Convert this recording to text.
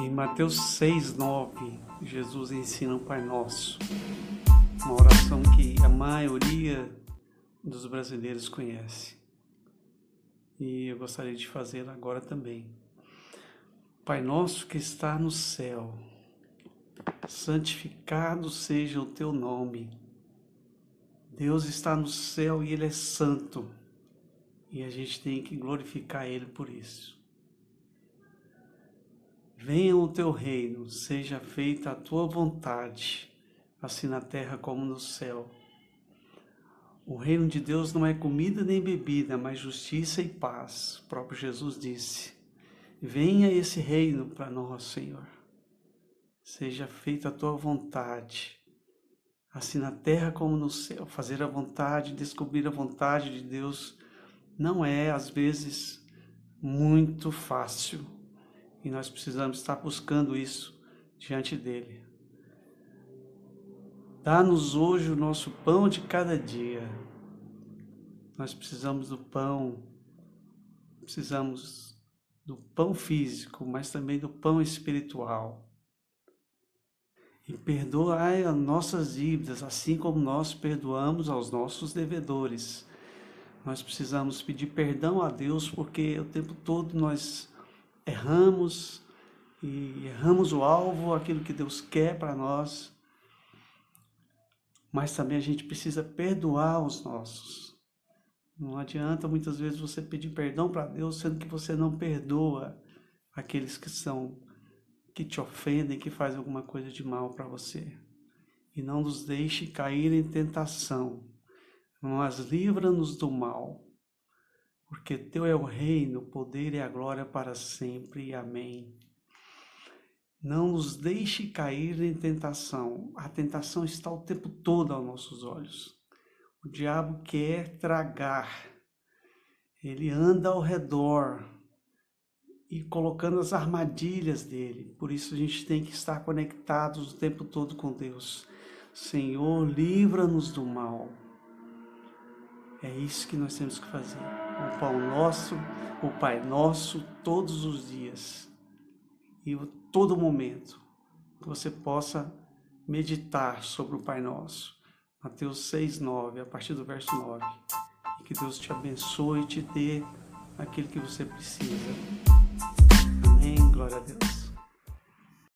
Em Mateus 6, 9, Jesus ensina o Pai Nosso, uma oração que a maioria dos brasileiros conhece. E eu gostaria de fazê-la agora também. Pai Nosso que está no céu, santificado seja o teu nome. Deus está no céu e Ele é santo, e a gente tem que glorificar Ele por isso. Venha o teu reino, seja feita a tua vontade, assim na terra como no céu. O reino de Deus não é comida nem bebida, mas justiça e paz. O próprio Jesus disse: Venha esse reino para nós, Senhor. Seja feita a tua vontade, assim na terra como no céu. Fazer a vontade, descobrir a vontade de Deus não é, às vezes, muito fácil e nós precisamos estar buscando isso diante dele. Dá-nos hoje o nosso pão de cada dia. Nós precisamos do pão, precisamos do pão físico, mas também do pão espiritual. E perdoai as nossas dívidas, assim como nós perdoamos aos nossos devedores. Nós precisamos pedir perdão a Deus, porque o tempo todo nós erramos e erramos o alvo, aquilo que Deus quer para nós. Mas também a gente precisa perdoar os nossos. Não adianta muitas vezes você pedir perdão para Deus, sendo que você não perdoa aqueles que são que te ofendem, que fazem alguma coisa de mal para você. E não nos deixe cair em tentação, mas livra-nos do mal porque teu é o reino, o poder e a glória para sempre. Amém. Não nos deixe cair em tentação. A tentação está o tempo todo aos nossos olhos. O diabo quer tragar. Ele anda ao redor e colocando as armadilhas dele. Por isso a gente tem que estar conectados o tempo todo com Deus. Senhor, livra-nos do mal. É isso que nós temos que fazer. O pão nosso, o Pai nosso, todos os dias e todo momento. Que você possa meditar sobre o Pai Nosso. Mateus 6, 9, a partir do verso 9. E que Deus te abençoe e te dê aquilo que você precisa. Amém. Glória a Deus.